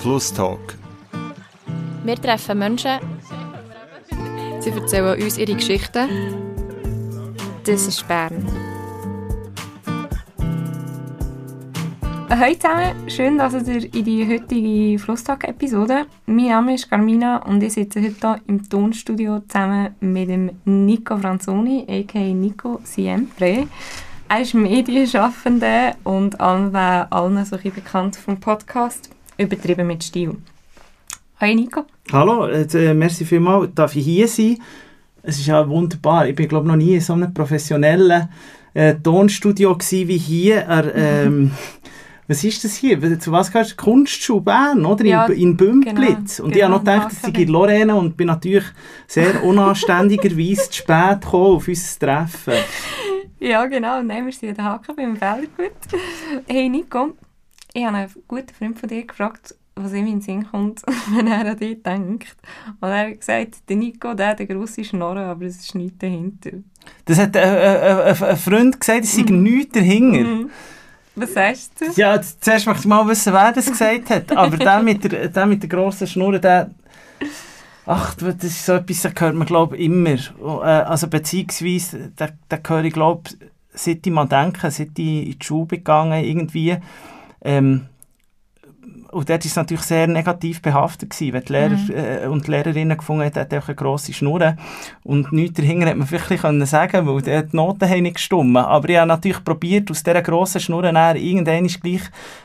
Flusstalk. Wir treffen Menschen. Sie erzählen uns ihre Geschichten. Das ist Bern. Hallo zusammen, schön, dass ihr in die heutige Flusstag-Episode. Mein Name ist Carmina und ich sitze heute hier im Tonstudio zusammen mit dem Nico Franzoni, a.k.a. Nico Siempre. Er ist Medienschaffender und allen, allen so ein bekannt vom Podcast «Übertrieben mit Stil». Hallo Nico. Hallo, äh, merci vielmals, darf ich hier sein? Es ist ja wunderbar, ich bin glaube noch nie in so einem professionellen äh, Tonstudio wie hier. Er, ähm, was ist das hier? Zu was gehört Kunstschule Bern, oder? Ja, in, in Bümplitz. genau, und ich habe noch genau, gedacht, das sei Lorena und bin natürlich sehr unanständigerweise zu spät gekommen auf unser Treffen. Ja, genau. Nein, wir sind an der Haken beim Feldergut. Hey Nico, ich habe einen guten Freund von dir gefragt, was ihm in den Sinn kommt, wenn er an dich denkt. Und er hat gesagt, der Nico, der hat eine grosse Schnorre, aber es ist nichts dahinter. Das hat äh, äh, ein Freund gesagt, es sei nichts dahinter. Mhm. Was sagst du? Ja, zuerst möchte ich mal wissen, wer das gesagt hat. Aber der mit der, der, mit der grossen Schnur, der... Ach, das ist so etwas, das hört man, glaube ich, immer. Äh, Also beziehungsweise, da, da höre ich, glaube seit ich mal denke, seit ich in die Schule gegangen irgendwie, ähm, und dort war es natürlich sehr negativ behaftet, gewesen, weil die Lehrer Mhm. äh, und die Lehrerinnen gefunden haben, hat einfach eine grosse Schnur. Und nichts dahinter hätte man vielleicht können sagen weil die Noten haben nicht gestimmt. Aber ich habe natürlich probiert, aus dieser grossen Schnur irgendwann ist gleich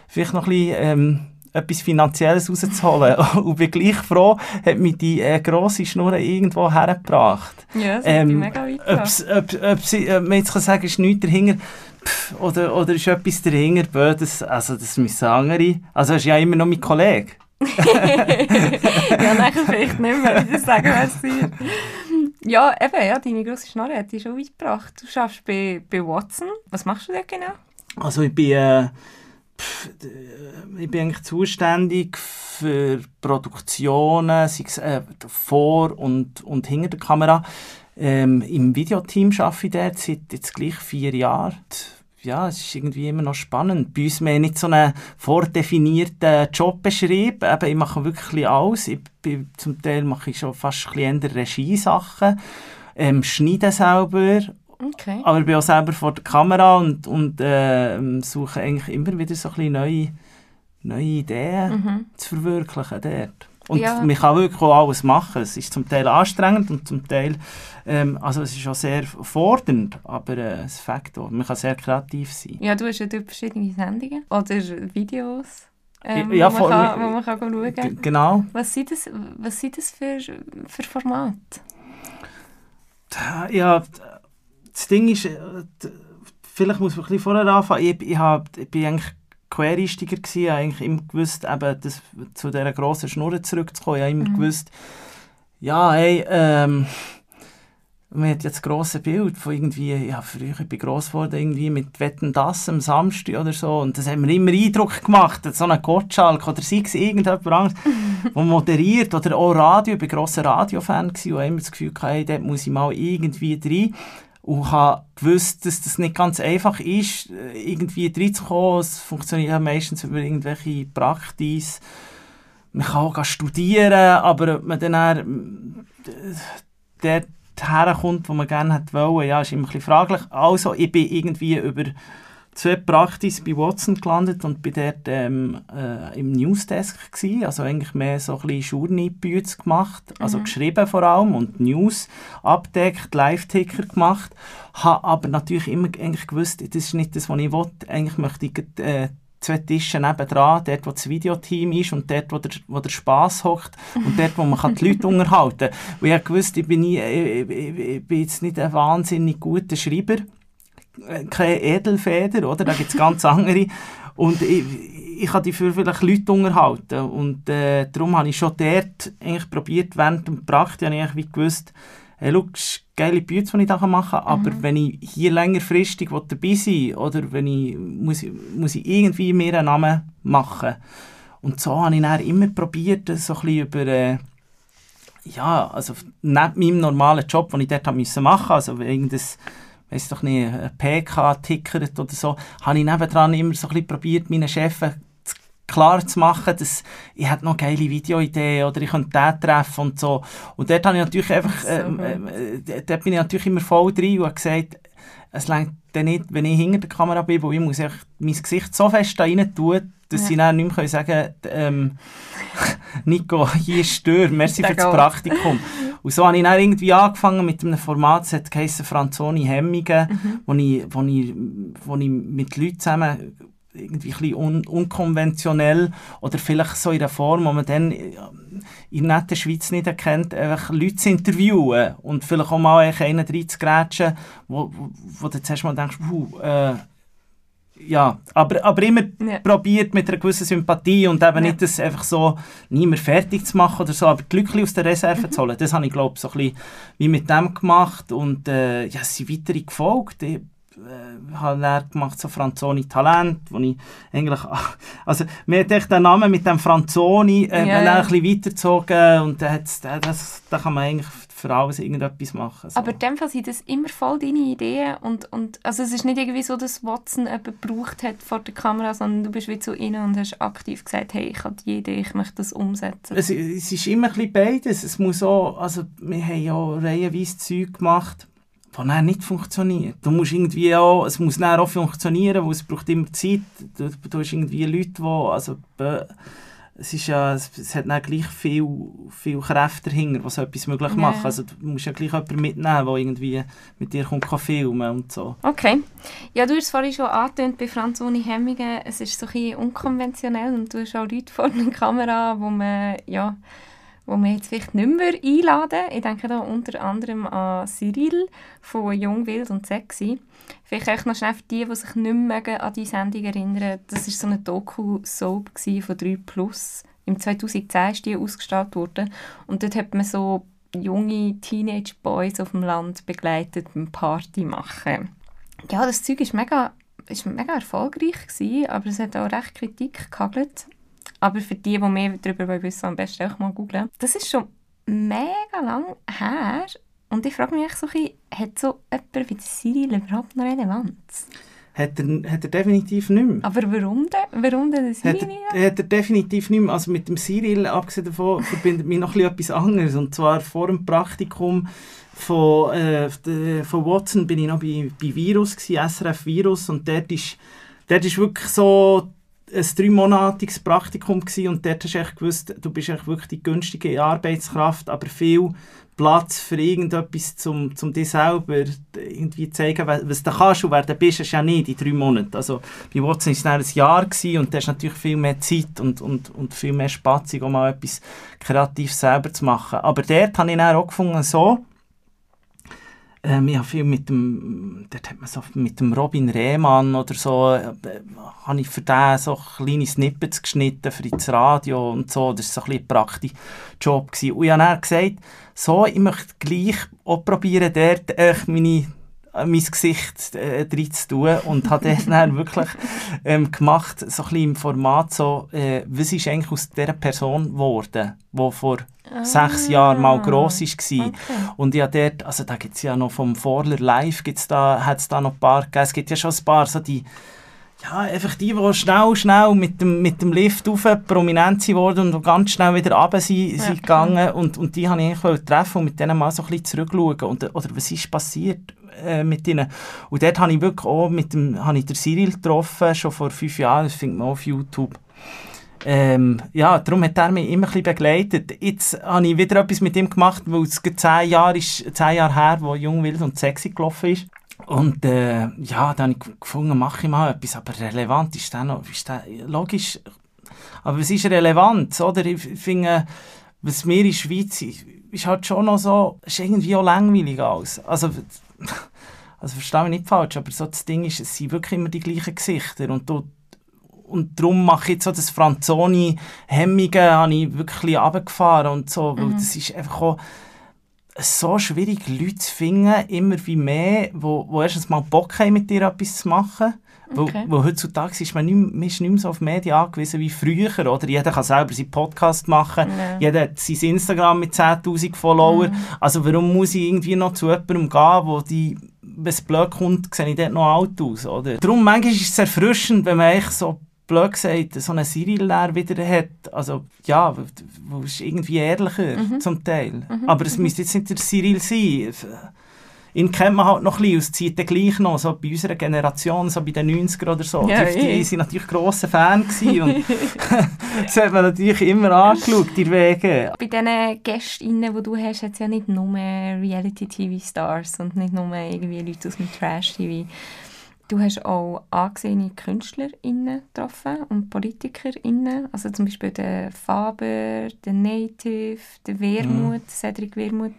vielleicht noch ein bisschen, ähm, etwas Finanzielles rauszuholen. und bin gleich froh, hat mich die äh, grosse Schnur irgendwo hergebracht. Ja, das Ähm, mega weit ob, ob, sie, ob man jetzt kann sagen ist nichts dahinter, pff, oder, oder ist etwas dahinter, böses, also das müssen andere. Also ist ja immer noch mein Kollege. ja, nachher vielleicht nicht mehr, wenn ich das sagen es ist. Ja, eben, ja, deine grosse Schnorre hat dich schon weit gebracht. Du arbeitest bei, bei Watson. Was machst du da genau? Also ich bin, äh, äh, ich bin eigentlich zuständig für Produktionen, sei es äh, vor und, und hinter der Kamera. Ähm, Im Videoteam arbeite ich dort seit jetzt gleich vier Jahren. Ja, es ist irgendwie immer noch spannend. Bei uns mehr nicht so einen vordefinierten Jobbeschrieb. Eben, ich mache wirklich alles. Ich bin, zum Teil mache ich schon fast ein bisschen Regiesachen. Ähm, schneide selber Okay. aber ich bin auch selber vor der Kamera und, und äh, suche eigentlich immer wieder so ein neue, neue Ideen Mhm. zu verwirklichen dort. Und Ja. man kann wirklich auch alles machen. Es ist zum Teil anstrengend und zum Teil, ähm, also es ist auch sehr fordernd, aber äh, es fängt auch. Man kann sehr kreativ sein. Ja, du hast ja dort verschiedene Sendungen oder Videos, ähm, Ja, wo, man kann, wo man kann schauen genau. Was sind das, was sind das für, für Formate? Ja, das Ding ist, äh, vielleicht muss man ein bisschen vorher anfangen. Ich, ich, hab, ich bin eigentlich Quereinsteiger gewesen, ich habe eigentlich immer gewusst, eben, das, zu dieser grossen Schnur zurückzukommen. Ich habe immer Mhm. gewusst, ja, hey, ähm, man hat jetzt das grosse Bild von irgendwie, ja, früher, ich bin gross geworden, irgendwie mit Wetten, das am Samstag oder so, und das hat mir immer Eindruck gemacht, so ein Gottschalk oder sei es irgendjemand anderes, der moderiert, oder auch Radio, ich war grosser Radiofan und habe immer das Gefühl gehabt, hey, dort muss ich mal irgendwie rein, und habe gewusst, dass das nicht ganz einfach ist, äh, irgendwie reinzukommen, es funktioniert ja meistens über irgendwelche Praktis, man kann auch studieren, aber ob man dann, äh, dort herkommt, wo man gerne wollen, ja, ist immer ein bisschen fraglich. Also, ich bin irgendwie über zwei Praktis bei Watson gelandet und bin dort ähm, äh, im Newsdesk gewesen, also eigentlich mehr so ein bisschen Journey-Büts gemacht, also geschrieben vor allem und News abdeckt, Live-Ticker gemacht, habe aber natürlich immer eigentlich gewusst, das ist nicht das, was ich will, eigentlich möchte ich äh, zwei Tische nebendran, dort wo das Videoteam ist und dort wo der, wo der Spass hockt und dort wo man die Leute unterhalten kann. Und ich habe gewusst, ich bin, nie, ich, ich, ich bin jetzt nicht ein wahnsinnig guter Schreiber, keine Edelfeder, oder? Da gibt es ganz andere. Und ich, ich kann dafür vielleicht Leute unterhalten. Und äh, darum habe ich schon dort eigentlich probiert, während dem Praktik habe ich eigentlich wie gewusst, hey, schau, geile Bücher, die ich da machen kann, aber wenn ich hier längerfristig dabei sein will, oder wenn ich, muss, ich- muss ich irgendwie mir einen Namen machen. Und so habe ich dann immer probiert, so ein bisschen über... Äh, ja, also neben meinem normalen Job, den ich dort machen also irgendein, weiss doch nicht, ein PK tickert oder so, habe ich nebendran immer so ein bisschen probiert, meinen Chefs zu klar zu machen, dass ich hätte noch geile Videoideen oder ich könnte den treffen und so. Und dort habe ich natürlich einfach, So ähm, äh, dort bin ich natürlich immer voll drin und habe gesagt, es längt dann nicht, wenn ich hinter der Kamera bin, wo ich muss mein Gesicht so fest da rein tun, dass Ja. sie dann nicht mehr sagen können, ähm, Nico, hier ist Stör, merci für das. Praktikum. Und so habe ich dann irgendwie angefangen mit einem Format, das hat geheissen Franzoni Hemmungen, Mhm. wo, ich, wo, ich, wo ich mit Leuten zusammen irgendwie ein bisschen un unkonventionell oder vielleicht so in der Form, wo man dann in der netten Schweiz nicht erkennt, einfach Leute zu interviewen und vielleicht auch mal einen reinzugrätschen, wo, wo, wo du zuerst mal denkst, puh, äh, ja, aber, aber immer Ja. probiert mit einer gewissen Sympathie und eben Ja. nicht das einfach so nie mehr fertig zu machen oder so, aber glücklich aus der Reserve Mhm. zu holen. Das habe ich, glaube so ein bisschen wie mit dem gemacht und äh, ja, es sind weitere gefolgt. Ich äh, habe dann gemacht so Franzoni Talent, wo ich eigentlich, also mir hat echt der Name mit dem Franzoni äh, Ja, ja. ein bisschen weitergezogen und da, hat's- da, das, da kann man eigentlich für alles irgendetwas machen. So. Aber in dem Fall sind das immer voll deine Ideen und, und also es ist nicht irgendwie so, dass Watson jemanden gebraucht hat vor der Kamera, sondern du bist wie zu ihnen und hast aktiv gesagt, hey, ich habe die Idee, ich möchte das umsetzen. Es, es ist immer ein bisschen beides. Es muss auch, also wir haben ja reihenweise Zeug gemacht, die dann nicht funktioniert. Du musst irgendwie auch, es muss dann auch funktionieren, weil es braucht immer Zeit. Du, du hast irgendwie Leute, die, also es ist ja, es, es hat dann gleich viel, viel Kräfte dahinter, die so etwas möglich Ja. machen. Also du musst ja gleich jemanden mitnehmen, der irgendwie mit dir kommt, kann filmen und so. Okay. Ja, du hast es vorhin schon angetönt bei Franz ohne Hemmungen. Es ist so ein bisschen unkonventionell und du hast auch Leute vor der Kamera, wo man, ja, wo man jetzt vielleicht nicht mehr einladen Ich denke da unter anderem an Cyril von Jung, Wild und Sexy. Vielleicht echt noch schnell für die, die sich nicht mehr an die Sendung erinnern. Das war so eine Doku-Soap von 3 Plus. Im 2010 ist die ausgestrahlt worden. Und dort hat man so junge Teenage-Boys auf dem Land begleitet beim Party machen. Ja, das Zeug ist mega, mega erfolgreich gewesen, aber es hat auch recht Kritik gehagelt. Aber für die, die mehr darüber wissen wollen, am besten auch mal googeln. Das ist schon mega lang her. Und ich frage mich so ein bisschen, hat so jemand wie Cyril überhaupt noch Relevanz? Hat er, hat er definitiv nicht mehr. Aber warum denn? Warum denn der Hat er, hat er definitiv nicht mehr. Also mit dem Cyril, abgesehen davon, verbindet mich noch ein bisschen etwas anderes. Und zwar vor dem Praktikum von, äh, de- von Watson bin ich noch bei, bei Virus, gewesen, SRF Virus. Und dort ist, dort ist wirklich so ein dreimonatiges Praktikum gewesen. Und dort hast du echt gewusst, du bist echt wirklich die günstige Arbeitskraft, aber viel Platz für irgendetwas, zum, zum dir selber irgendwie zeigen, was du kannst und wer du bist, ist ja nicht in drei Monaten. Also bei Watson war es dann ein Jahr gewesen und da hast natürlich viel mehr Zeit und, und, und viel mehr Spatzung, um mal etwas kreativ selber zu machen. Aber dort habe ich dann auch gefunden, so, ähm, ich habe viel mit dem, dort hat man so mit dem Robin Rehmann oder so, äh, habe ich für den so kleine Snippets geschnitten für das Radio und so. Das war so ein bisschen praktischer Job. Gewesen. Und ich habe dann gesagt, so, ich möchte gleich auch probieren, dort echt meine äh, mein Gesicht äh, drin zu tun und habe das dann wirklich ähm, gemacht, so ein bisschen im Format so, äh, was ist eigentlich aus dieser Person geworden, die vor sechs Jahren mal gross war. Okay. Und ja, dort, also da gibt es ja noch vom Vorler Live, gibt's da, hat es da noch ein paar gegeben. Es gibt ja schon ein paar, so die, ja, einfach die, die schnell, schnell mit dem, mit dem Lift rauf prominent sind worden und ganz schnell wieder runter sind, Ja, sind gegangen. Und, und die habe ich eigentlich treffen und mit denen mal so ein bisschen zurückschauen. Und, oder was ist passiert äh, mit ihnen? Und dort habe ich wirklich auch mit dem, habe ich den Cyril getroffen, schon vor fünf Jahren, das findet man auf YouTube. Ähm, ja, darum hat er mich immer ein bisschen begleitet. Jetzt habe ich wieder etwas mit ihm gemacht, weil es zehn Jahre, ist, zehn Jahre her, wo Jung, Wild und Sexy gelaufen ist. Und äh, ja, dann habe ich gefunden, mache ich mal etwas, aber relevant ist das noch, ist das, logisch, aber was ist relevant, oder? Ich finde, was mir in der Schweiz ist, ist halt schon noch so, ist irgendwie auch langweilig alles. Also, also verstehe mich nicht falsch, aber so das Ding ist, es sind wirklich immer die gleichen Gesichter und du, und darum mache ich jetzt so das Franzoni Hemmungen habe ich wirklich runtergefahren und so, weil das ist einfach auch so schwierig, Leute zu finden, immer wie mehr, wo, wo erstens mal Bock haben, mit dir etwas zu machen. Okay. Weil, weil heutzutage ist man nicht, man ist nicht mehr so auf Medien angewiesen wie früher. Oder? Jeder kann selber seinen Podcast machen, Ja. jeder hat sein Instagram mit 10'000 Follower. Also warum muss ich irgendwie noch zu jemandem gehen, wo die, wenn es blöd kommt, sehe ich dort noch alt aus. Oder? Darum manchmal ist es erfrischend, wenn man echt so blöd gesagt, so einen Cyril wieder hat. Also, ja, wo ist irgendwie ehrlicher Mhm. zum Teil. Mhm, Aber es mhm. müsste jetzt nicht der Cyril sein. Ihn kennt man halt noch ein bisschen, zieht dann gleich noch, so bei unserer Generation, so bei den 90er oder so. Ja, die, eh. sind natürlich grosser Fan und das hat man natürlich immer angeschaut, die Wege. Bei diesen Gästinnen, die du hast, hat es ja nicht nur Reality-TV-Stars und nicht nur irgendwie Leute aus dem Trash-TV. Du hast auch angesehene KünstlerInnen getroffen und PolitikerInnen. Also zum Beispiel den Faber, den Native, den Wermuth, Cedric Wermuth,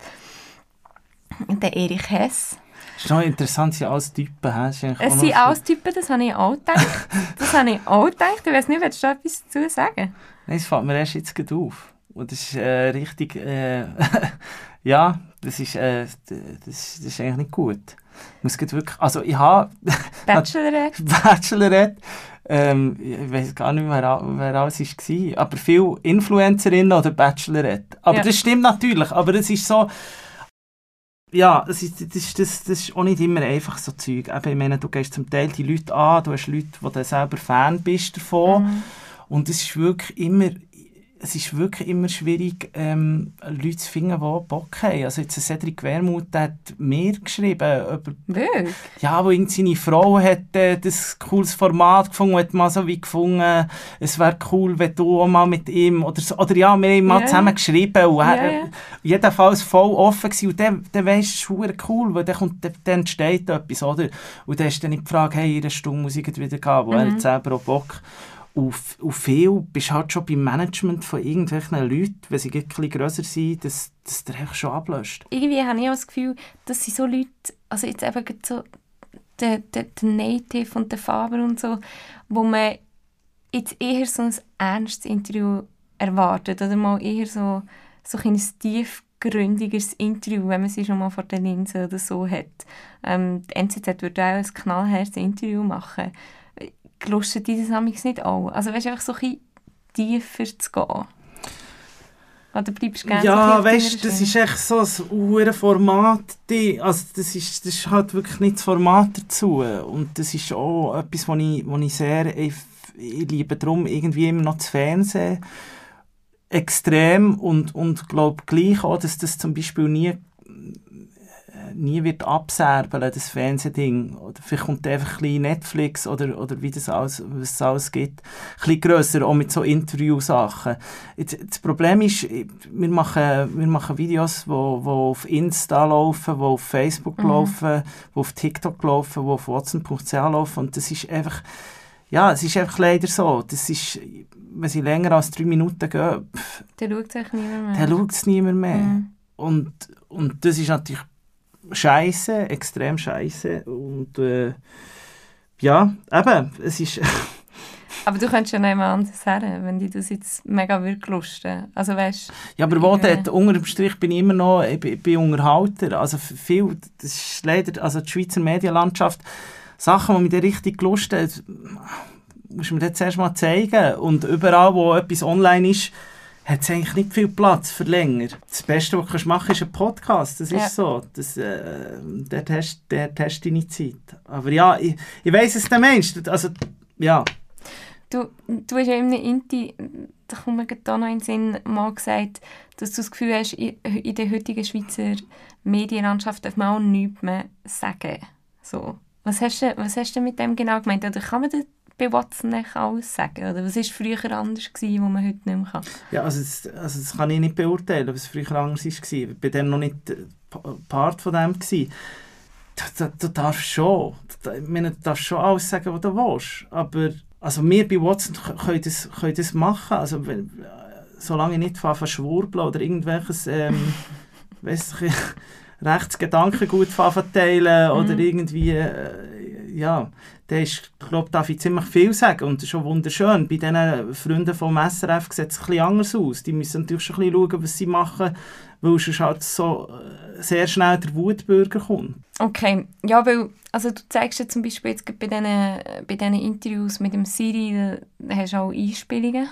und den Erich Hess. Das ist noch interessant, sie sind alles Typen. Es sind alles Typen, das habe ich auch gedacht. Das habe ich auch gedacht. Ich weiß nicht, willst du etwas dazu sagen? Nein, es fällt mir erst jetzt gerade auf. Und das ist äh, richtig, äh, ja, das ist, äh, das, das ist eigentlich nicht gut. Muss wirklich, also ich habe Bachelorette. Bachelorette, ähm, ich weiß gar nicht mehr, wer, wer alles war, aber viele Influencerinnen oder Bachelorette. Aber Ja. das stimmt natürlich, aber es ist so, ja, das ist, das, ist, das, das ist auch nicht immer einfach so Zeug. Eben, ich meine, du gehst zum Teil die Leute an, du hast Leute, wo du selber Fan bist davon. Mhm. Und es ist wirklich immer, es ist wirklich immer schwierig, ähm, Leute zu finden, die Bock haben. Also jetzt Cedric Wermuth, der hat mir geschrieben, über, Wirklich? ja, wo seine Frau hat äh, das cooles Format gefunden und hat mal so wie gefunden, es wäre cool, wenn du auch mal mit ihm, oder, so, oder ja, wir haben mal Ja. zusammen geschrieben und er, Ja, ja. jedenfalls voll offen gewesen. Und dann, dann weisst du, es ist cool, weil dann, kommt, dann, dann entsteht etwas, oder? Und dann ist dann nicht die Frage, hey, in einer Stunde muss ich wieder gehen, wo er Mhm. hat selber auch Bock. Und, f- und viel bist halt schon beim Management von irgendwelchen Leuten, wenn sie bisschen grösser sind, dass, dass der echt schon ablöscht. irgendwie habe ich auch das Gefühl, dass sie so Leute, also jetzt eben so der, der, der Native und der Faber und so, wo man jetzt eher so ein ernstes Interview erwartet oder mal eher so, so ein tiefgründiges Interview, wenn man sie schon mal vor der Linse oder so hat. Ähm, die NZZ würde auch ein knallhartes Interview machen. Gelustet die das amigs nicht auch? Also weißt du, einfach so ein bisschen tiefer zu gehen? Oder bleibst du gerne so Ja, auf weißt du, das ist echt so ein hure Format. die- Also das ist, das ist halt wirklich nicht das Format dazu. Und das ist auch etwas, was ich, was ich sehr... Ich, ich liebe darum irgendwie immer noch das Fernsehen extrem und, und glaube gleich auch, dass das zum Beispiel nie nie wird abserbeln, das Fernsehding. Oder vielleicht kommt einfach ein bisschen Netflix oder, oder wie das alles, was es alles gibt, ein bisschen grösser, auch mit so Interviewsachen. Jetzt, das Problem ist, wir machen, wir machen Videos, die wo, wo auf Insta laufen, die auf Facebook Mhm. laufen, die auf TikTok laufen, die auf Watson.ch laufen und das ist einfach, ja, es ist einfach leider so. Das ist, wenn sie länger als drei Minuten gehen, pff, Der schaut sich niemand mehr. dann schaut es niemand mehr. Mhm. Und, und das ist natürlich scheiße, extrem scheiße. Und äh, ja, eben, es ist. Aber du könntest ja noch einmal anders her, wenn die das jetzt mega wirklich lusten. Also weißt ja, aber wo dort, unter dem Strich bin ich immer noch ich bin, ich bin Unterhalter. Also viel, das ist leider, also die Schweizer Medienlandschaft, Sachen, die mich dann richtig gelustet haben, musst du mir jetzt erst mal zeigen. Und überall, wo etwas online ist, hat es eigentlich nicht viel Platz für länger. Das Beste, was du machen kannst, ist ein Podcast. Das ist Ja. so. Das, äh, dort, hast, dort hast du deine Zeit. Aber ja, ich, ich weiss es, der Mensch. Also, ja. du, du hast ja in einem Inti, da kommt mir gerade noch in den Sinn, mal gesagt, dass du das Gefühl hast, in, der heutigen Schweizer Medienlandschaft darf man auch nichts mehr sagen. So. Was hast du, was hast du mit dem genau gemeint? Oder kann man das bei Watson nicht alles sagen? Oder was war früher anders, gewesen, wo man heute nicht mehr kann? Ja, also das, also das kann ich nicht beurteilen, was früher anders war. Ich war dann noch nicht äh, Pa- Part von dem. Gewesen. Du, du, du darfst schon, du, ich meine, du darfst schon alles sagen, was du willst. Aber also wir bei Watson können das, können das machen. Also, äh, solange ich nicht von schwurbeln oder irgendwelches ähm, weiss ich, Rechtsgedankengut verteilen oder Mhm. irgendwie, äh, ja, da ist, glaube, darf ich ziemlich viel sagen und das ist schon wunderschön. Bei diesen Freunden vom SRF sieht es ein bisschen anders aus. Die müssen natürlich schon ein bisschen schauen, was sie machen, weil sonst halt so äh, sehr schnell der Wutbürger kommt. Okay, ja, weil also du zeigst ja zum Beispiel jetzt bei diesen, bei diesen Interviews mit dem Siri, da hast du auch Einspielungen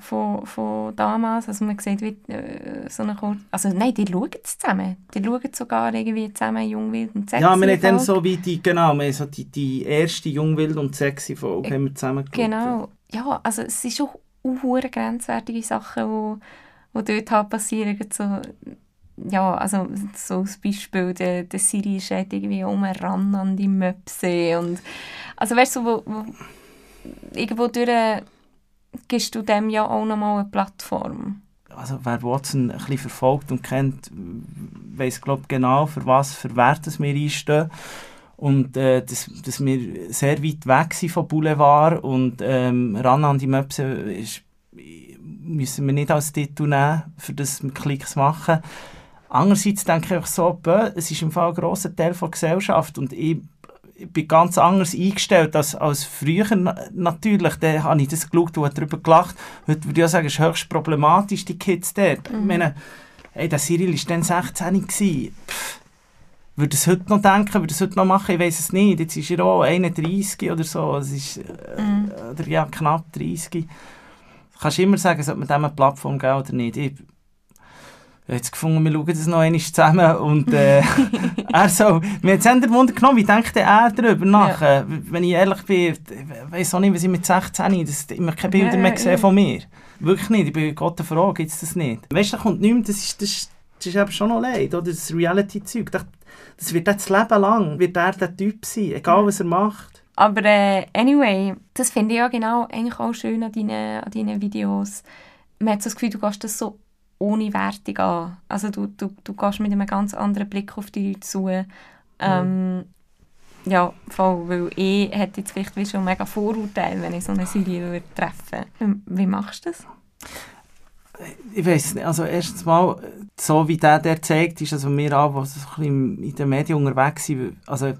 von, von damals. Also man sieht wie äh, so eine Kur Also nein, die schauen zusammen. Die schauen sogar irgendwie zusammen Jungwild und Sexy. Ja, wir haben dann so wie die, genau, wir so die, die erste Jungwild und Sexy Folge haben wir zusammen geschaut. Genau. Ja, also es sind schon hure grenzwertige Sachen, die, die dort halt passieren. So, ja, also so als Beispiel, der, der Siri ist halt irgendwie umran an die Möpse und also weißt du, wo, wo, irgendwo durch gibst du dem ja auch nochmal eine Plattform. Also wer Watson ein bisschen verfolgt und kennt, weiß glaube genau, für was für Werte wir einstehen und äh, dass, dass wir sehr weit weg sind vom Boulevard und ähm, ran an die Möpse ist, müssen wir nicht als Titel nehmen, für das wir Klicks machen. Andererseits denke ich einfach so, es ist im Fall ein grosser Teil der Gesellschaft und ich, ich bin ganz anders eingestellt als, als früher natürlich. Da habe ich das geschaut und darüber gelacht. Heute würde ich sagen, es ist höchst problematisch, die Kids dort. Mhm. Ich meine, hey, der Cyril war dann 16 gewesen. Pff, würde es heute noch denken, würde es heute noch machen, ich weiß es nicht. Jetzt ist er auch 31 oder so, es ist, äh, mhm. oder ja, knapp 30. Du kannst immer sagen, sollte man dem eine Plattform geben oder nicht. Ich, jetzt gefunden, wir schauen das noch einmal zusammen und äh, er so, mir hat es Wunder genommen, wie denkt er darüber nach? Ja. Äh, wenn ich ehrlich bin, ich weiß auch nicht, was ich mit 16, das, ich habe keine Bilder ja, mehr gesehen ja. von mir. Wirklich nicht, ich bin Gott froh, gibt es das nicht. Weißt du, da kommt nichts, das ist, das, das ist eben schon noch leid, oder? das Reality-Zeug. Das, das wird das Leben lang, wird er der Typ sein, egal was er macht. Aber äh, anyway, das finde ich ja genau eigentlich auch schön an deinen, an deinen Videos. Man hat so das Gefühl, du gehst das so ohne Wertung an. Also du, du, du gehst mit einem ganz anderen Blick auf die Leute zu. Ähm, mhm. Ja, voll, weil ich hätte jetzt vielleicht wie schon mega Vorurteile, wenn ich so eine Serie würde treffen würde. Wie machst du das? Ich weiß nicht, also erstens mal, so wie der der zeigt, ist also wir auch, die so in den Medien unterwegs sind, also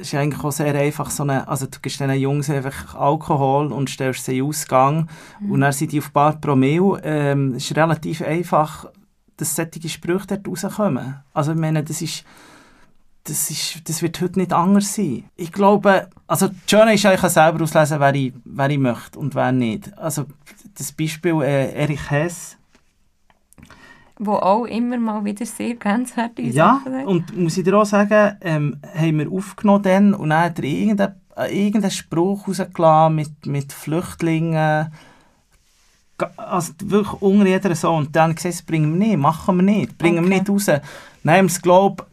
ist eigentlich auch sehr einfach so eine, also du gibst diesen Jungs einfach Alkohol und stellst sie in Ausgang mhm. und dann sind die auf Bar Promille. Ähm, es ist relativ einfach, dass solche Sprüche dort rauskommen. Also ich meine, das ist, das, ist, das wird heute nicht anders sein. Ich glaube, also das Schöne ist eigentlich selber auslesen, wer ich, wer ich möchte und wer nicht. Also das Beispiel äh, Erich Hess, wo auch immer mal wieder sehr grenzwertige ja, Sachen Ja, und muss ich dir auch sagen, ähm, haben wir aufgenommen dann und dann hat er irgendeinen äh, irgendein Spruch rausgelassen mit, mit Flüchtlingen, also wirklich unter jeder so. Und dann gesagt, das bringen wir nicht, machen wir nicht, bringen okay. wir nicht raus. Dann haben wir es, glaube ich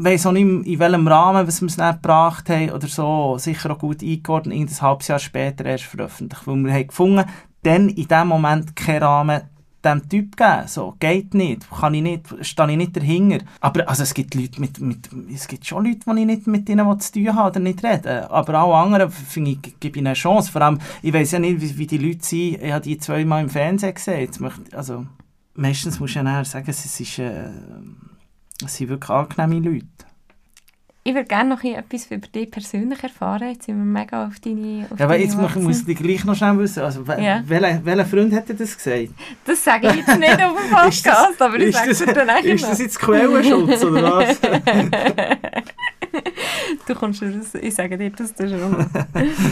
weiss auch nicht, in welchem Rahmen was wir es nicht gebracht haben oder so, sicher auch gut eingeordnet, irgendein halbes Jahr später erst veröffentlicht. Weil wir haben gefunden, dann in dem Moment keinen Rahmen, dem Typ geben. So, geht nicht, kann ich nicht, stehe ich nicht dahinter. Aber also, es gibt Leute mit, mit, es gibt schon Leute, die ich nicht mit denen zu tun habe oder nicht reden. Aber auch andere, finde ich, gebe ich eine Chance. Vor allem, ich weiß ja nicht, wie, wie die Leute sind. Ich habe die zweimal im Fernsehen gesehen. Jetzt möchte, also, meistens muss ich ja sagen, es, ist, äh, es sind wirklich angenehme Leute. Ich würde gerne noch etwas über dich persönlich erfahren. Jetzt sind wir mega auf deine auf Ja, aber jetzt muss, muss ich gleich noch schnell wissen. Also, ja. welcher, welcher Freund hat dir das gesagt? Das sage ich jetzt nicht auf dem Podcast, das, aber ich sage es dir dann Ist das jetzt Quellenschutz oder was? du kommst das, ich sage dir das schon.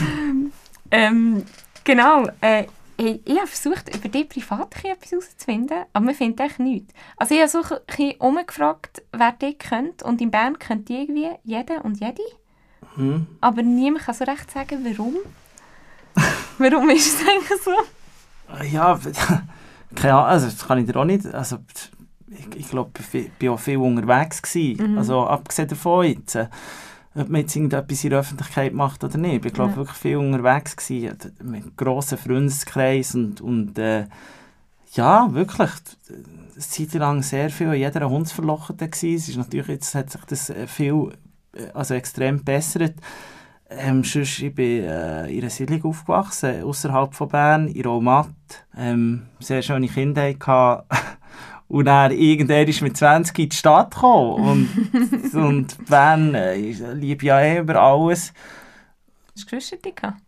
ähm, genau, äh, Hey, ich habe versucht, über dich privat etwas herauszufinden, aber man findet echt nichts. Also ich habe so ein bisschen umgefragt, wer dich kennt. Und in Bern kennt irgendwie jeder und jede. Hm. Aber niemand kann so recht sagen, warum. warum ist es eigentlich so? Ja, keine Ahnung, also das kann ich dir auch nicht. Also, ich, ich glaube, ich war auch viel unterwegs. Gewesen. Mhm. Also abgesehen davon jetzt ob man jetzt irgendetwas in der Öffentlichkeit macht oder nicht. Ich glaube, ja. wirklich viel unterwegs gewesen, mit einem grossen Freundeskreis und, und äh, ja, wirklich, eine Zeit lang sehr viel in jeder Hundsverlochete gewesen. Es ist natürlich, jetzt hat sich das äh, viel, äh, also extrem bessert. Ähm, sonst, ich bin äh, in einer Siedlung aufgewachsen, außerhalb von Bern, in Romat. Ähm, sehr schöne Kindheit gehabt. Und dann irgendwann ist mit 20 in die Stadt gekommen. Und, und Ben äh, liebe ja eh über alles. Hast du Geschwister gehabt?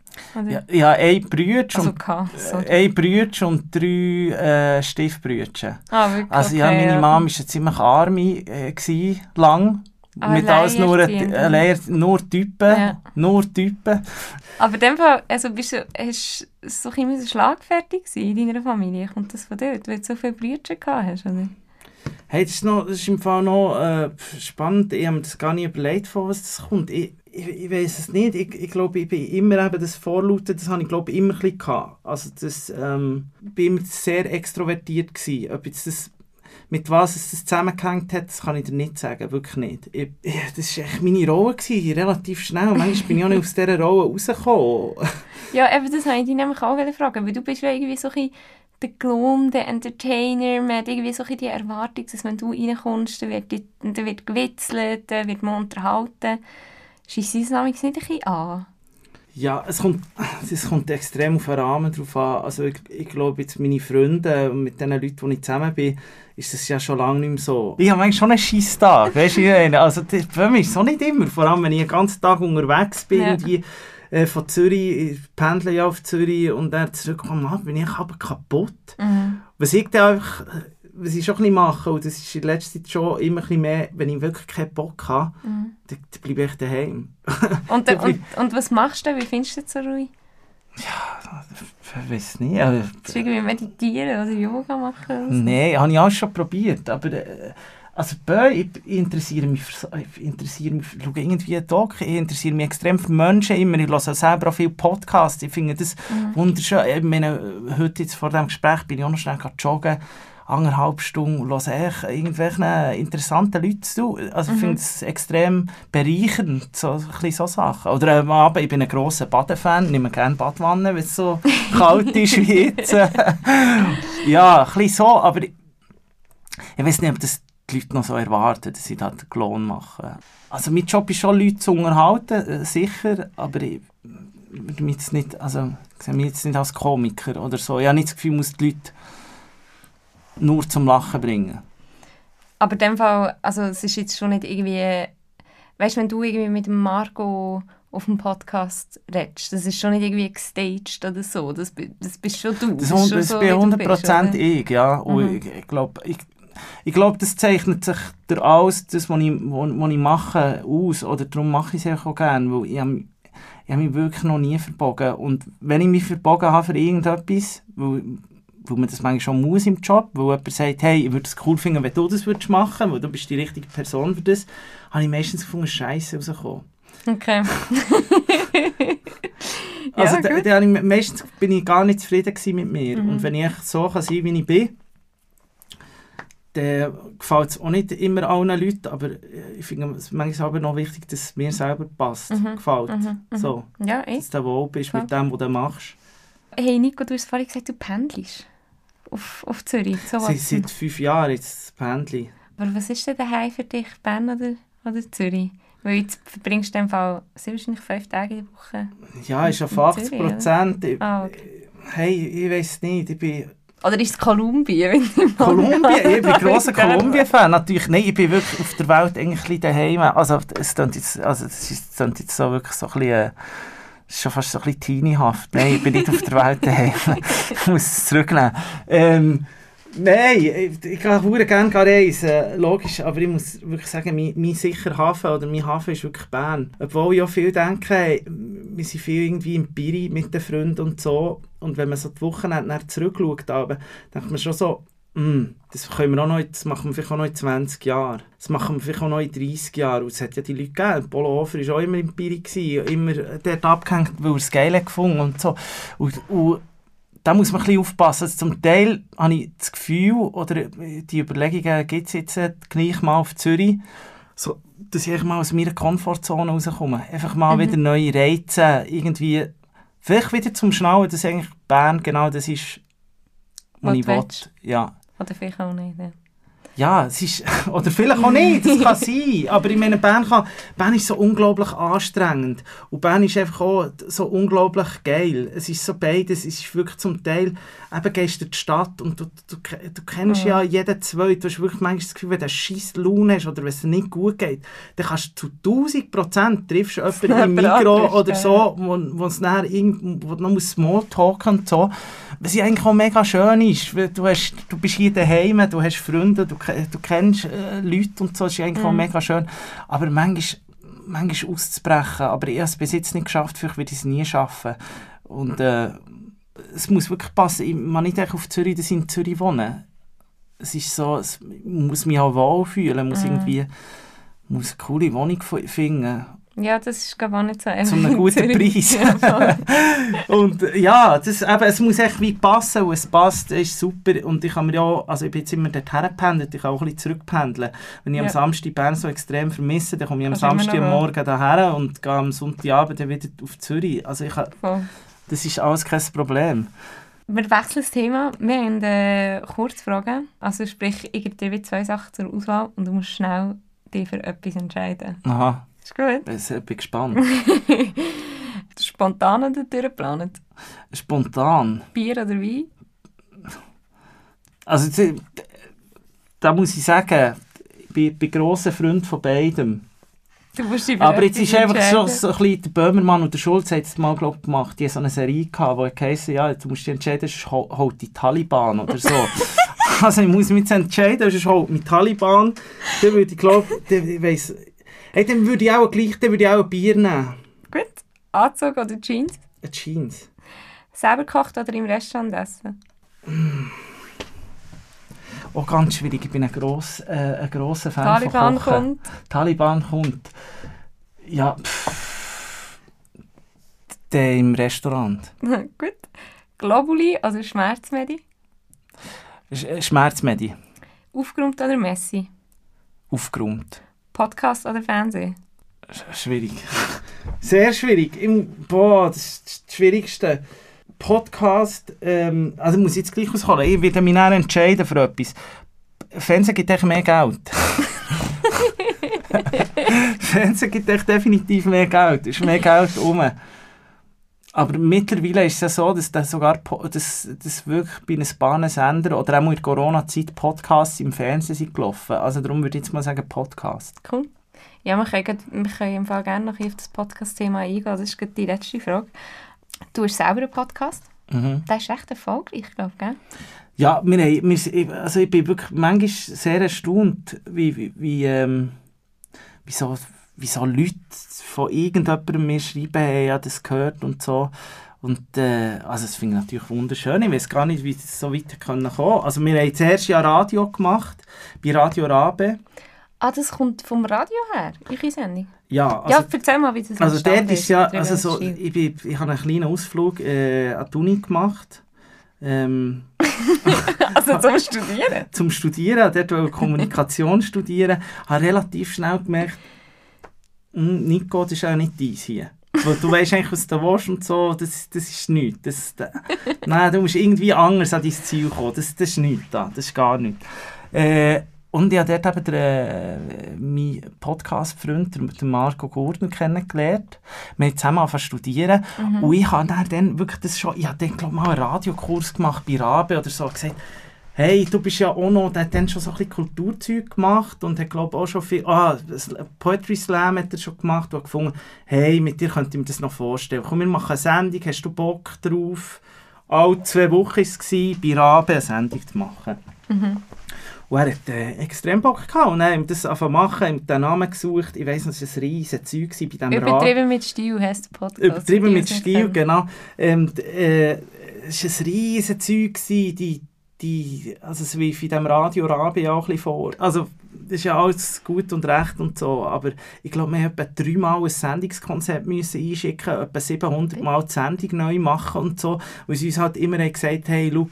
Ja, ja, ein Brütsch also und, ein Brütsch und drei äh, Stiefbrütchen. Ah, wirklich? Also ja, meine ja. Mama war ziemlich arm, äh, gewesen, lang. Ah, mit alles nur, äh, nur Typen. Ja. Nur Typen. Aber in dem Fall, also bist du, hast so immer schlagfertig in deiner Familie? Kommt das von dort, weil du so viele Brüder gehabt hast? Oder? Hey, das ist, noch, das ist im Fall noch äh, spannend. Ich habe mir das gar nicht überlegt, von was das kommt. Ich, ich, ich weiß es nicht. Ich, ich glaube, ich bin immer eben das Vorlauten, das habe ich glaube immer ein bisschen gehabt. Also das, ähm, bin immer sehr extrovertiert gewesen. Ob jetzt das mit was es das zusammengehängt hat, das kann ich dir nicht sagen, wirklich nicht. Ich, ich, das war echt meine Rolle, gewesen, relativ schnell. Manchmal bin ich auch nicht aus dieser Rolle rausgekommen. ja, eben das wollte ich dich nämlich auch fragen, weil du bist ja irgendwie so ein der Clown, der Entertainer, man hat irgendwie so die Erwartung, dass wenn du reinkommst, dann wird, dann wird gewitzelt, dann wird man unterhalten. Schießt das nämlich nicht ein bisschen an? Ja, es kommt, es kommt extrem auf den Rahmen drauf an. Also ich, ich glaube, jetzt meine Freunde und mit den Leuten, die ich zusammen bin, ist das ja schon lange nicht mehr so. Ich habe eigentlich schon einen scheiß Tag, weißt du? Also für mich ist es auch nicht immer, vor allem wenn ich den ganzen Tag unterwegs bin, ja. die, äh, von Zürich, ich pendle ja auf Zürich und dann zurückkomme, bin ich aber kaputt. Mhm. Was ich dann einfach was ich schon ein bisschen mache, und das ist in letzter Zeit schon immer ein bisschen mehr, wenn ich wirklich keinen Bock habe, mhm. dann, dann bleibe ich daheim. und, und, und, was machst du? Wie findest du das so ruhig? Ja, ich weiß nicht. Das ist irgendwie meditieren oder Yoga machen? So. Nein, habe ich auch schon probiert, aber... Äh, also ich, interessiere mich ich interessiere mich für, irgendwie Doc, ich interessiere mich extrem für Menschen immer, ich höre selber auch viele Podcasts, ich finde das mhm. wunderschön. Ich meine, heute jetzt vor dem Gespräch bin ich auch noch schnell joggen anderthalb Stunden und höre echt irgendwelchen interessanten Leuten zu. Also ich mhm. finde es extrem bereichernd, so, ein so Sachen. Oder am Abend, ich bin ein grosser Badefan, nehme gerne Badwanne, wenn es so kalt ist wie jetzt. ja, ein bisschen so, aber ich, ich weiß nicht, ob das die Leute noch so erwarten, dass ich da den Klon mache. Also mein Job ist schon, Leute zu unterhalten, äh, sicher, aber ich würde mich jetzt nicht, also, ich sehe mich jetzt nicht als Komiker oder so. Ich habe nicht das Gefühl, ich muss die Leute nur zum Lachen bringen. Aber in dem Fall, also es ist jetzt schon nicht irgendwie, weißt du, wenn du irgendwie mit Marco auf dem Podcast redest, das ist schon nicht irgendwie gestaged oder so, das, das bist schon du. Das, das, das so, bin 100% ich, ja. Und mhm. ich, ich glaube, ich, ich glaube, das zeichnet sich durch alles, das, was ich, was, was ich mache, aus. Oder darum mache ich es auch gerne, weil ich habe, ich habe mich wirklich noch nie verbogen. Und wenn ich mich verbogen habe für irgendetwas, weil weil man das manchmal schon muss im Job, weil jemand sagt, hey, ich würde es cool finden, wenn du das würdest machen, weil du bist die richtige Person für das, habe ich meistens gefunden, Scheiße rausgekommen. Okay. also ja, da, da, meistens bin ich gar nicht zufrieden mit mir. Mhm. Und wenn ich so kann sein wie ich bin, dann gefällt es auch nicht immer allen Leuten, aber ich finde es manchmal aber noch wichtig, dass es mir selber passt, mhm. gefällt. Mhm. mhm. So, ja, eh. Dass du wohl bist ja. mit dem, was du machst. Hey Nico, du hast vorhin gesagt, du pendelst auf, auf Zürich? So seit, seit fünf Jahren jetzt pendle Aber was ist denn daheim für dich, Bern oder, oder Zürich? Weil jetzt verbringst du in dem Fall wahrscheinlich fünf Tage in der Woche. Ja, ist auf 80 Prozent. Ah, okay. Hey, ich weiß nicht, ich bin... Oder ist es Kolumbien? Kolumbien? ich bin großer Kolumbien-Fan. Natürlich, nein, ich bin wirklich auf der Welt eigentlich daheim. Also, es klingt jetzt, also, es jetzt so wirklich so ein bisschen... Das ist schon fast so ein bisschen teenyhaft. Nein, ich bin nicht auf der Welt daheim. ich muss es zurücknehmen. Ähm, nein, ich, ich gehe sehr gerne reisen, logisch, aber ich muss wirklich sagen, mein, mein sicherer Hafen oder mein Hafen ist wirklich Bern. Obwohl ich auch viel denke, wir sind viel irgendwie im Piri mit den Freunden und so. Und wenn man so die Wochenende zurückschaut, denkt man schon so, Mm, das, können wir auch noch, das machen wir vielleicht auch noch in 20 Jahren. Das machen wir vielleicht auch noch in 30 Jahren. Und es hat ja die Leute gegeben. Polo Hofer war auch immer im Piri, immer dort abgehängt, weil er es geil gefunden und so. Und, und da muss man ein bisschen aufpassen. Also zum Teil habe ich das Gefühl, oder die Überlegungen gibt es jetzt äh, gleich mal auf Zürich, so, dass ich mal aus meiner Komfortzone rauskomme. Einfach mal mhm. wieder neue Reize, irgendwie, vielleicht wieder zum Schnauen, dass eigentlich Bern genau das ist, was ich will. Ja. Oder vielleicht auch nicht. Ja. Ja, es ist, oder vielleicht auch nicht, das kann sein. Aber ich meine, Bern, kann, Bern ist so unglaublich anstrengend. Und Bern ist einfach auch so unglaublich geil. Es ist so beides. Es ist wirklich zum Teil, eben gehst du in die Stadt und du, du, du kennst ja, ja jeden Zweiten. Du hast wirklich manchmal das Gefühl, wenn du scheiß Laune hast oder wenn es nicht gut geht, dann kannst du zu 1000 Prozent triffst du jemanden im Mikro oder so, wo, wo es nachher irgend, wo noch Smalltalk und so. Was ja eigentlich auch mega schön ist. Du, hast, du bist hier daheim, du hast Freunde, du, du kennst äh, Leute und so, das ist eigentlich mm. auch mhm. mega schön. Aber manchmal, manchmal auszubrechen, aber ich habe es bis jetzt nicht geschafft, vielleicht werde ich es nie schaffen. Und äh, es muss wirklich passen. Ich man nicht auf Zürich, dass ich in Zürich wohne. Es ist so, es muss mich auch wohlfühlen, muss Mhm. irgendwie muss eine coole Wohnung finden. Ja, das ist auch nicht so einfach. Zu einem in guten. Preis. Und ja, das, eben, es muss echt wie passen und es passt, ist super. Und ich mir ja also ich bin jetzt immer dorthin gependelt, ich kann auch ein bisschen zurückpendeln. Wenn ich am Ja. Samstag Bern so extrem vermisse, dann komme ich am immer Samstag am. Morgen daher und gehe am Sonntagabend dann wieder auf Zürich. Also ich Voll. das ist alles kein Problem. Wir wechseln das Thema. Wir haben äh, Kurzfragen. Also sprich, ich gebe dir zwei Sachen zur Auswahl und du musst schnell dich für etwas entscheiden. Aha, Ist gut? ich bin gespannt. Spontan oder durchgeplant? Spontan. Bier oder Wein? Also d- da muss ich sagen, ich bin, bin grosser Freund von beidem. Aber jetzt ist einfach so, entscheiden. so ein bisschen, der Böhmermann und der Schulz haben es mal glaub, gemacht, die haben so eine Serie gehabt, wo geheißen, ja, du musst dich entscheiden, holt die Taliban oder so. also ich muss mich jetzt entscheiden, sonst holt mich Taliban. Dann würde ich glaube, ich weiss, hey, dann würde ich auch gleich, dann würde ich auch ein Bier nehmen. Gut. Anzug oder Jeans? Eine Jeans. Selber gekocht oder im Restaurant essen? Auch ganz schwierig, ich bin ein, gross, äh, ein grosser Fan Taliban von Kochen. kommt. Taliban kommt. Ja, pff. Der im Restaurant. Gut. Globuli oder Schmerzmedi? Sch äh, Schmerzmedi. Aufgeräumt oder Messi? Aufgeräumt. Podcast oder Fernsehen? Sch- Schwierig. Sehr schwierig. Boah, das ist das Schwierigste. Podcast, ähm, also muss ich jetzt gleich ausholen. Ich werde mich dann entscheiden für etwas. Fernsehen gibt echt mehr Geld. Fernsehen gibt echt definitiv mehr Geld. Es ist mehr Geld rum. Aber mittlerweile ist es ja so, dass das sogar dass, dass wirklich bei einem Bahnensender oder auch in der Corona-Zeit Podcasts im Fernsehen sind gelaufen. Also darum würde ich jetzt mal sagen Podcast. Cool. Ja, wir können, wir können im Fall gerne noch auf das Podcast-Thema eingehen. Das ist die letzte Frage. Du hast selber einen Podcast. Mhm. Der ist recht erfolgreich, glaube ich, gell? Ja, wir haben, wir, also ich bin wirklich manchmal sehr erstaunt, wie, wie, wie, ähm, wie, so, wie so Leute von irgendjemandem mir schreiben, hey, ja, das gehört und so. Und äh, also das finde ich natürlich wunderschön. Ich weiß gar nicht, wie es so weit kommen können. Also wir haben zuerst ja Radio gemacht, bei Radio Rabe. Ah, das kommt vom Radio her, eure Sendung? Ja, also, ja, erzähl mal, wie das also dort ist ja, also so, ich, bin, ich habe einen kleinen Ausflug äh, an die Uni gemacht. Ähm, Also zum Studieren? zum Studieren, dort wollte ich Kommunikation studieren, habe relativ schnell gemerkt, «Hm, Nico, das ist auch nicht deins hier. Weil du weißt eigentlich, was du willst und so, das, das ist nichts. Das, da, nein, du musst irgendwie anders an dein Ziel kommen. Das, das ist nichts da, das ist gar nichts. Äh, und ich habe dort eben den, äh, meinen Podcast-Freund, den- Marco Gurtner, kennengelernt. Wir haben zusammen angefangen zu studieren. Und ich habe dann, dann wirklich das schon, ich habe dann, glaube ich, mal einen Radiokurs gemacht bei Rabe oder so, gesagt, hey, du bist ja auch noch, der hat dann schon so ein bisschen Kulturzeug gemacht und hat, glaube auch schon viel, ah, Poetry Slam hat er schon gemacht und hat gefunden, hey, mit dir könnte ich mir das noch vorstellen. Komm, wir machen eine Sendung, hast du Bock drauf? Alle zwei Wochen war es, bei Rabe eine Sendung zu machen. Und er hat äh, extrem Bock gehabt. Und dann das angefangen machen, haben den Namen gesucht. Ich weiss noch, es war ein riesiges Zeug bei diesem. Übertrieben mit Stil heisst der Podcast. Übertrieben mit Stil, genau. Ähm, äh, es war ein riesiges Zeug, die, die, also es lief in diesem Radio Rabi auch ein bisschen vor. Also, das ist ja alles gut und recht und so, aber ich glaube, wir mussten etwa dreimal ein Sendungskonzept müssen einschicken, etwa 700 Mal die Sendung neu machen und so, weil sie uns halt immer gesagt hey, schau,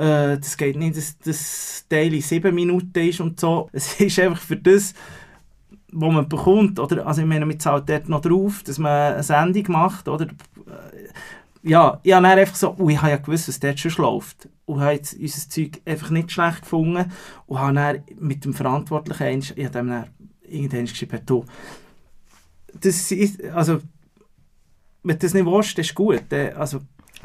äh, das geht nicht, dass das Daily 7 Minuten ist und so. Es ist einfach für das, was man bekommt, oder? Also ich meine, man zahlt dort noch drauf, dass man eine Sendung macht, oder? Ja, ich habe dann einfach so, oh, ich habe ja gewusst, was dort schon läuft. Und habe jetzt unser Zeug einfach nicht schlecht gefunden und habe dann mit dem Verantwortlichen, ich habe dem dann irgendwann geschrieben, du, das ist, also, wenn du das nicht willst, das ist gut. Also,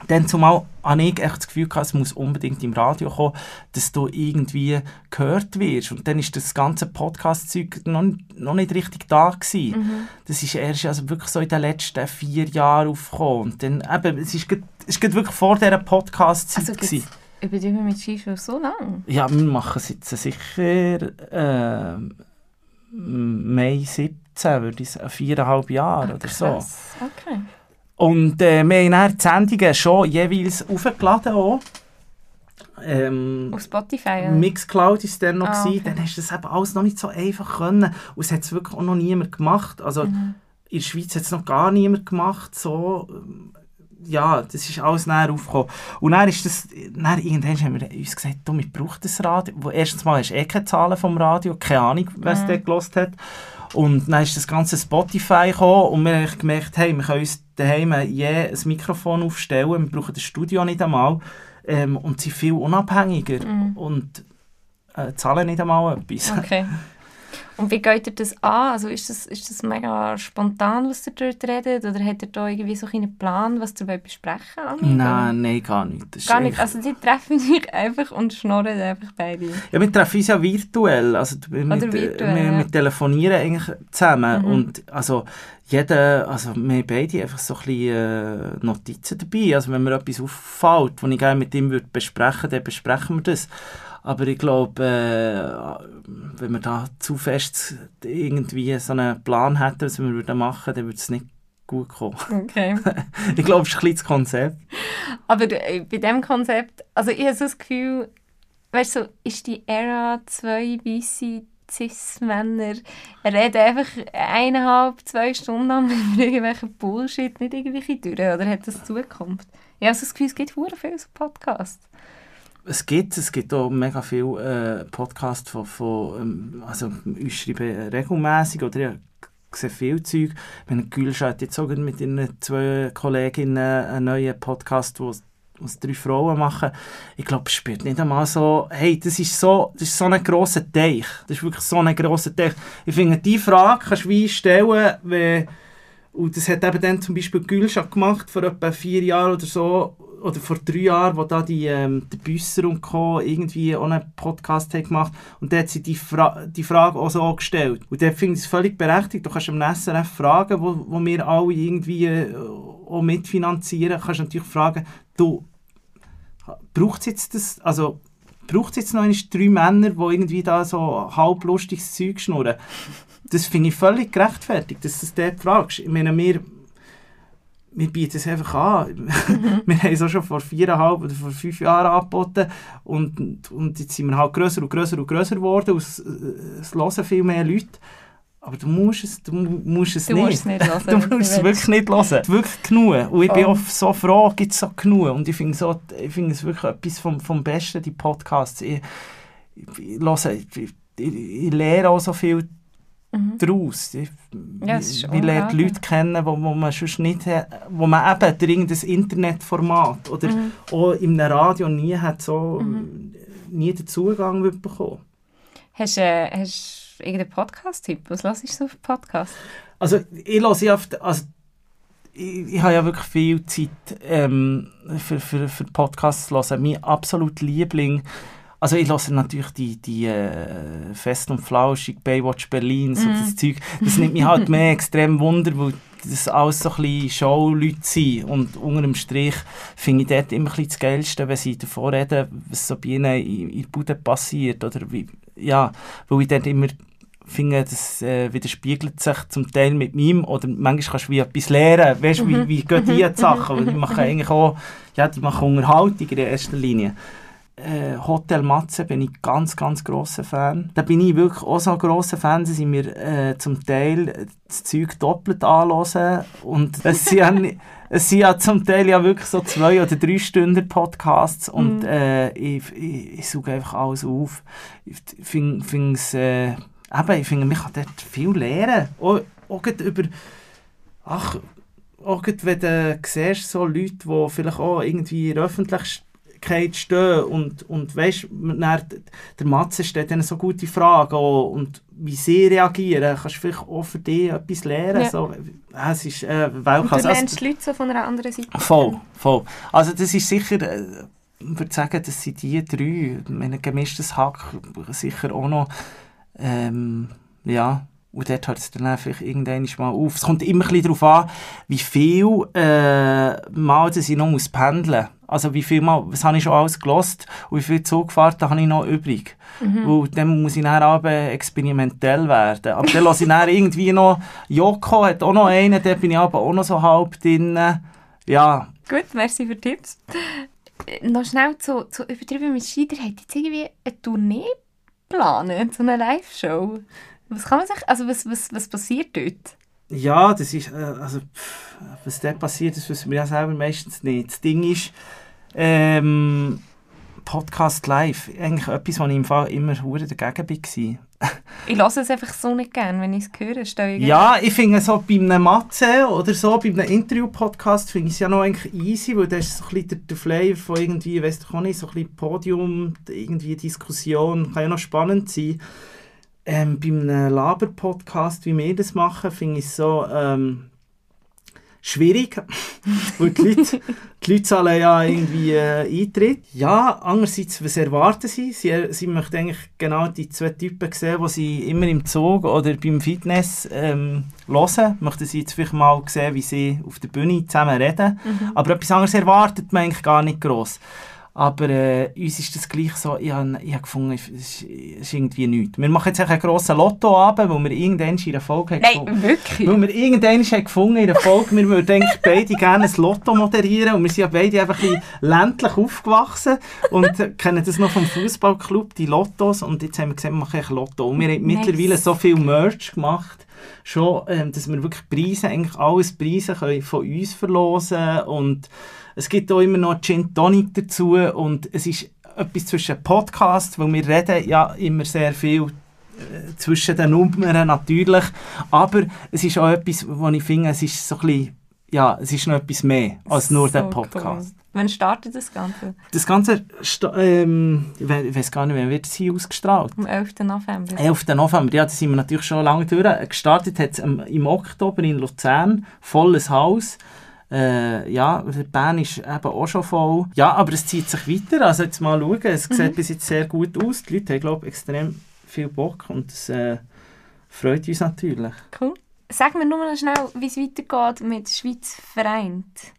dann zumal habe ich echt das Gefühl gehabt, es muss unbedingt im Radio kommen, dass du irgendwie gehört wirst. Und dann ist das ganze Podcast-Zeug noch, noch nicht richtig da gewesen. Mhm. Das ist erst also wirklich so in den letzten vier Jahren aufgekommen. Und dann eben, es ist, grad- es ist grad wirklich vor dieser Podcast-Zeit Also gewesen. Übertrieben mit Stil schon so lange? Ja, wir machen es jetzt sicher äh, Mai 17, würde ich sagen, viereinhalb Jahre oder so. Okay. Und äh, wir haben dann die Sendungen schon jeweils aufgeladen auch. Ähm, Auf Spotify, ja. Mixcloud war es dann noch. Ah, okay. Dann hast du das eben alles noch nicht so einfach können. Und es hat es wirklich auch noch niemand gemacht. Also Mhm. in der Schweiz hat es noch gar niemand gemacht. So, ja, das ist alles näher aufgekommen. Und dann ist das, dann irgendwann haben wir uns gesagt, du, wir brauchen das Radio. Erstens mal hast du eh keine Zahlen vom Radio, keine Ahnung, es Mhm. dort gelost hat. Und dann ist das ganze Spotify gekommen und wir haben gemerkt, hey, wir können uns daheim je ein Mikrofon aufstellen, wir brauchen das Studio nicht einmal ähm, und sind viel unabhängiger Mhm. und äh, zahlen nicht einmal etwas. Okay. Und wie geht ihr das an? Also ist das, ist das mega spontan, was ihr dort redet? Oder habt ihr da irgendwie so einen Plan, was ihr besprechen wollt? Nein, nein, gar nicht. Gar nicht. Also die treffen sich einfach und schnurren einfach beide. Ja, wir treffen uns ja virtuell. Also, wir, Oder wir, virtuell, wir, ja. wir telefonieren eigentlich zusammen. Mhm. Und also, jeder, also wir haben beide einfach so ein bisschen äh, Notizen dabei. Also, wenn mir etwas auffällt, das ich gerne mit ihm würde besprechen würde, dann besprechen wir das. Aber ich glaube, äh, wenn wir da zu fest irgendwie so einen Plan hätten, was wir würden machen, dann würde es nicht gut kommen. Okay. ich glaube, es ist ein das Konzept. Aber äh, bei diesem Konzept, also ich habe so das Gefühl, weißt du, so, ist die Ära zwei weisse Cis-Männer reden einfach eineinhalb, zwei Stunden lang über irgendwelchen Bullshit, nicht irgendwelche durch, oder hat das Zukunft? Ich habe so das Gefühl, es gibt verdammt viele Podcasts. Es gibt, es gibt auch mega viele äh, Podcasts von, von ähm, also ich schreibe regelmäßig oder ich sehe viel Zeug. Wenn Gülsch hat jetzt sogar mit ihren zwei Kolleginnen einen neuen Podcast, wo was drei Frauen machen. Ich glaube, es spielt nicht einmal so, hey, das ist so, das ist so ein grosser Teich. Das ist wirklich so ein grosser Teich. Ich finde, die Frage kannst du wie stellen, wenn, und das hat eben dann zum Beispiel Gülschat gemacht, vor etwa vier Jahren oder so, oder vor drei Jahren, wo da die, ähm, der Büsser und Co. irgendwie auch einen Podcast haben gemacht und dort hat sie die, Fra die Frage auch so gestellt. Und dort finde ich es völlig berechtigt. Du kannst am SRF fragen, wo, wo wir alle irgendwie äh, auch mitfinanzieren, kannst du natürlich fragen, du, braucht es jetzt das, also braucht es jetzt noch drei Männer, die irgendwie da so halblustiges Zeug schnurren? Das finde ich völlig gerechtfertigt, dass du das dort fragst. Ich meine, wir, wir bieten es einfach an. wir haben es auch schon vor viereinhalb oder vor fünf Jahren angeboten und, und jetzt sind wir halt grösser und grösser und grösser geworden und es, es hören viel mehr Leute. Aber du musst es, du musst es Du nicht. musst es nicht hören. Du musst es wirklich nicht hören. Wirklich genug. Und ich bin auch so froh, gibt es so genug. Und ich finde so, ich finde es wirklich etwas vom, vom Besten, die Podcasts. Ich, ich, ich, ich, ich lehre auch so viel Mhm. daraus. Ich, Ja, lerne unglaublich. Leute kennen, wo, wo man sonst nicht hat, wo man eben durch irgendein Internetformat oder Mhm. auch im Radio nie hat so Mhm. nie den Zugang bekommen. Hast äh, hast du irgendeinen Podcast-Tipp? Was hörst du auf Podcast? Also ich höre ja oft, also ich, ich habe ja wirklich viel Zeit ähm, für, für, für Podcasts zu hören. Mein absolut Liebling, also ich höre natürlich die, die äh, Fest und Flauschig, Baywatch Berlin, so Mhm. das Zeug. Das nimmt mich halt mehr extrem Wunder, weil das alles so ein bisschen Showleute sind. Und unter dem Strich finde ich dort immer ein bisschen das Geilste, wenn sie davon reden, was so bei ihnen in, in der Bude passiert. Oder wie, ja, weil ich dort immer finde, das äh, widerspiegelt sich zum Teil mit meinem, oder manchmal kannst du wie etwas lernen, weißt du, wie, wie gehen die Sachen, weil die machen eigentlich auch, ja, die machen Unterhaltung in erster Linie. Äh, Hotel Matze bin ich ganz, ganz grosser Fan. Da bin ich wirklich auch so ein grosser Fan, sie mir äh, zum Teil das Zeug doppelt anhören und es sind, ja, es sind ja zum Teil ja wirklich so zwei oder drei Stunden Podcasts und Mhm. äh, ich, ich, ich suche einfach alles auf. Ich finde find es, äh, eben, ich finde, man kann dort viel lernen. Auch, auch über, ach, auch wenn du siehst, so Leute, die vielleicht auch irgendwie in der Öffentlichkeit stehen und, und weißt, dann, der Matze stellt ihnen so gute Fragen und wie sie reagieren, kannst du vielleicht auch für dich etwas lernen. Ja. So, äh, es ist äh, Und du Also, lernst die Leute so von einer anderen Seite Voll, voll. Also das ist sicher, äh, ich würde sagen, das sind die drei. Mein gemischtes Hack sicher auch noch, ähm, ja, Und dort hört es dann einfach irgendwann mal auf. Es kommt immer ein bisschen darauf an, wie viel äh, Mal dass ich noch muss pendeln muss. Also wie viel Mal, was habe ich schon alles gelost und wie viel Zugfahrten habe ich noch übrig. Mhm. Weil dann muss ich dann aber experimentell werden. Aber dann lasse ich dann irgendwie noch, Joko hat auch noch einen, da bin ich aber auch noch so halb drin. Ja. Gut, merci für die Tipps. Äh, noch schnell zu, zu übertrieben mit Schieder, hat jetzt irgendwie eine Tournee geplant, so eine Live-Show? Was kann man sich, also was, was, was passiert dort? Ja, das ist, äh, also, pff, was dort passiert, das wissen wir ja selber meistens nicht. Das Ding ist, ähm, Podcast live, eigentlich etwas, wo ich im Fall immer hure dagegen war. ich lasse es einfach so nicht gerne, wenn ich es höre. Stelle ja, ich finde so bei einem Matze oder so, bei einem Interview-Podcast finde ich es ja noch eigentlich easy, weil da ist so ein bisschen der, der Flavor von irgendwie, weißt du nicht, so ein bisschen Podium, irgendwie Diskussion, kann ja noch spannend sein. Ähm, bei einem Laber-Podcast, wie wir das machen, finde ich es so ähm, schwierig, weil die Leute, die Leute zahlen ja irgendwie äh, Eintritt. Ja, andererseits, was erwarten sie? sie? Sie möchten eigentlich genau die zwei Typen sehen, die sie immer im Zug oder beim Fitness ähm, hören. Möchten sie jetzt vielleicht mal sehen, wie sie auf der Bühne zusammen reden. Mhm. Aber etwas anderes erwartet man eigentlich gar nicht gross. Aber äh, uns ist das gleich so, ich habe hab gefunden, es ist, ist, irgendwie nichts. Wir machen jetzt einen grossen Lottoabend, weil wir irgendwann in der Folge Nein, wirklich? Weil wir irgendwann haben gefunden in der Folge, wir würden eigentlich beide gerne ein Lotto moderieren und wir sind ja beide einfach ein ländlich aufgewachsen und kennen das noch vom Fußballclub, die Lottos und jetzt haben wir gesagt, wir machen ein Lotto. Und wir haben nice. mittlerweile so viel Merch gemacht, schon, ähm, dass wir wirklich Preise, eigentlich alles Preise können von uns verlosen und es gibt auch immer noch Gin Tonic dazu und es ist etwas zwischen Podcast, weil wir reden ja immer sehr viel äh, zwischen den Nummern natürlich, aber es ist auch etwas, wo ich finde, es ist so ein bisschen, ja, es ist noch etwas mehr als nur so der Podcast. Cool. Wann startet das Ganze? Das Ganze, ähm, ich weiß gar nicht, wann wird es hier ausgestrahlt? Am 11. November. 11. November, ja, da sind wir natürlich schon lange durch. Gestartet hat es im Oktober in Luzern, volles Haus. Äh, ja, der Bern ist eben auch schon voll. Ja, aber es zieht sich weiter. Also jetzt mal schauen, es mhm. sieht bis jetzt sehr gut aus. Die Leute haben, glaube ich, extrem viel Bock und das äh, freut uns natürlich. Cool. Sag mir nur noch schnell, wie es weitergeht mit Schweiz vereint.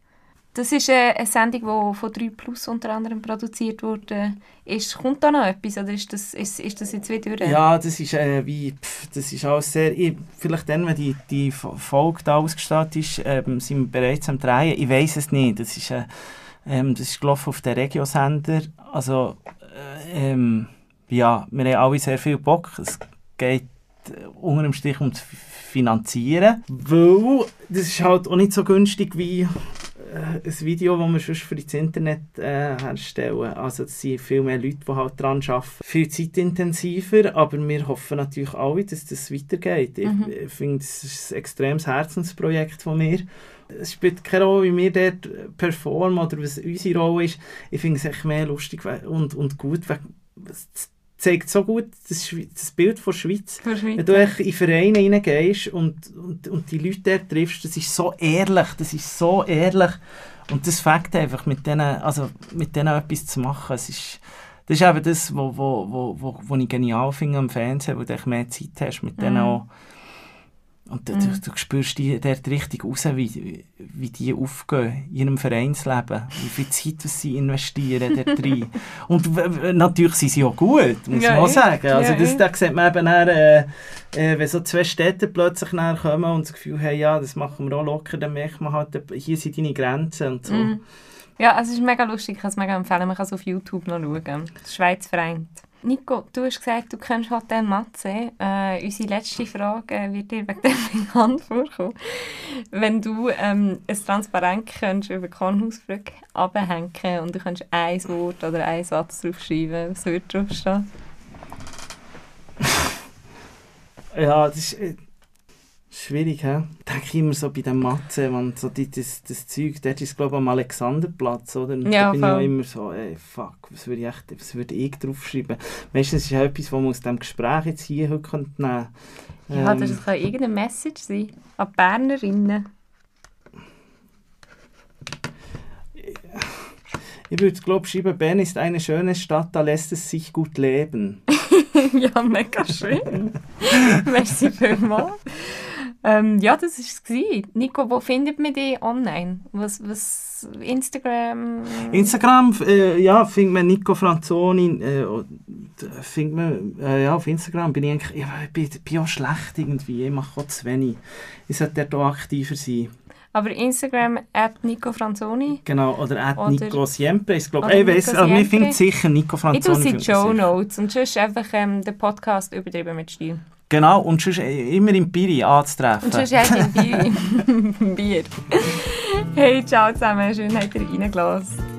Das ist eine Sendung, die von 3 Plus unter anderem produziert wurde. Ist, kommt da noch etwas oder ist das, ist, ist das jetzt wieder? Ja, das ist äh, wie, pff, das ist alles sehr, ich, vielleicht dann, wenn die, die Folge da ausgestattet ist, ähm, sind wir bereits am Drehen. Ich weiß es nicht. Das ist, äh, ähm, das ist gelaufen auf den Regiosender. Also, äh, ähm, ja, wir haben alle sehr viel Bock. Es geht äh, unter dem Strich ums Finanzieren, weil das ist halt auch nicht so günstig wie äh, ein Video, das wir sonst für das Internet äh, herstellen. Also es sind viel mehr Leute, die halt daran arbeiten. Viel zeitintensiver, aber wir hoffen natürlich alle, dass das weitergeht. Mhm. Ich, ich finde, das ist ein extremes Herzensprojekt von mir. Es spielt keine Rolle, wie wir dort performen oder was unsere Rolle ist. Ich finde es echt mehr lustig und, und gut, zeigt so gut das, das Bild von der Schweiz. Wenn du in Vereine hineingehst und, und, und die Leute dort triffst, das ist so ehrlich, das ist so ehrlich. Und das fängt einfach mit denen, also mit denen etwas zu machen. Es ist, das ist eben das, was wo, wo, wo, wo ich genial finde am Fernsehen, wo du mehr Zeit hast, mit denen mhm. auch und du, mhm. du, du spürst die dort richtig raus, wie, wie die aufgehen in ihrem Vereinsleben, wie viel Zeit sie investieren dort rein. Und natürlich sind sie auch gut, muss ja, man auch sagen. Also ja, das, da sieht man eben dann, äh, äh, wenn so zwei Städte plötzlich näher kommen und das Gefühl haben, ja, das machen wir auch locker, dann merkt man halt, hier sind deine Grenzen und so. Mhm. Ja, also es ist mega lustig, ich kann es mega empfehlen, man kann es auf YouTube noch schauen. Schweiz vereint. Nico, du hast gesagt, du kennst Hotel Matze. Äh, unsere letzte Frage wird dir wegen dem bekannt vorkommen. Wenn du ähm, ein Transparent könntest über Kornhausbrücke abhängen und du könntest ein Wort oder einen Satz draufschreiben, was würde draufstehen? ja, das ist, äh, Schwierig, hä? Denke ich immer so bei den Matze, wenn so die, das, das Zeug, dort ist glaube ich am Alexanderplatz, oder? Und ja, da bin voll. ich auch immer so, ey, fuck, was würde ich, echt, was würde ich draufschreiben? Meistens ist es etwas, was man aus diesem Gespräch jetzt hier heute nehmen könnte. Ja, ähm, das kann irgendeine Message sein, an Bernerinnen. Ich würde glaube schreiben, Bern ist eine schöne Stadt, da lässt es sich gut leben. ja, mega schön. Merci vielmals. Ähm, ja, das war es. Nico, wo findet man dich online? Was, was, Instagram? Instagram, äh, ja, findet man Nico Franzoni, äh, findet man, äh, ja, auf Instagram bin ich eigentlich, ja, ich bin, bin auch schlecht irgendwie, ich mache auch zu wenig. Ich sollte dort auch aktiver sein. Aber Instagram at Nico Franzoni. Genau, oder at oder, Nico Siempre. Ich glaube, ich weiss, also wir finden sicher Nico Franzoni. Ich tue die Show Notes und sonst einfach ähm, den Podcast übertrieben mit Stil. Genau, und sonst äh, immer im Biri anzutreffen. Und sonst halt im Biri. Bier. Hey, ciao zusammen, schön, habt ihr reingelassen.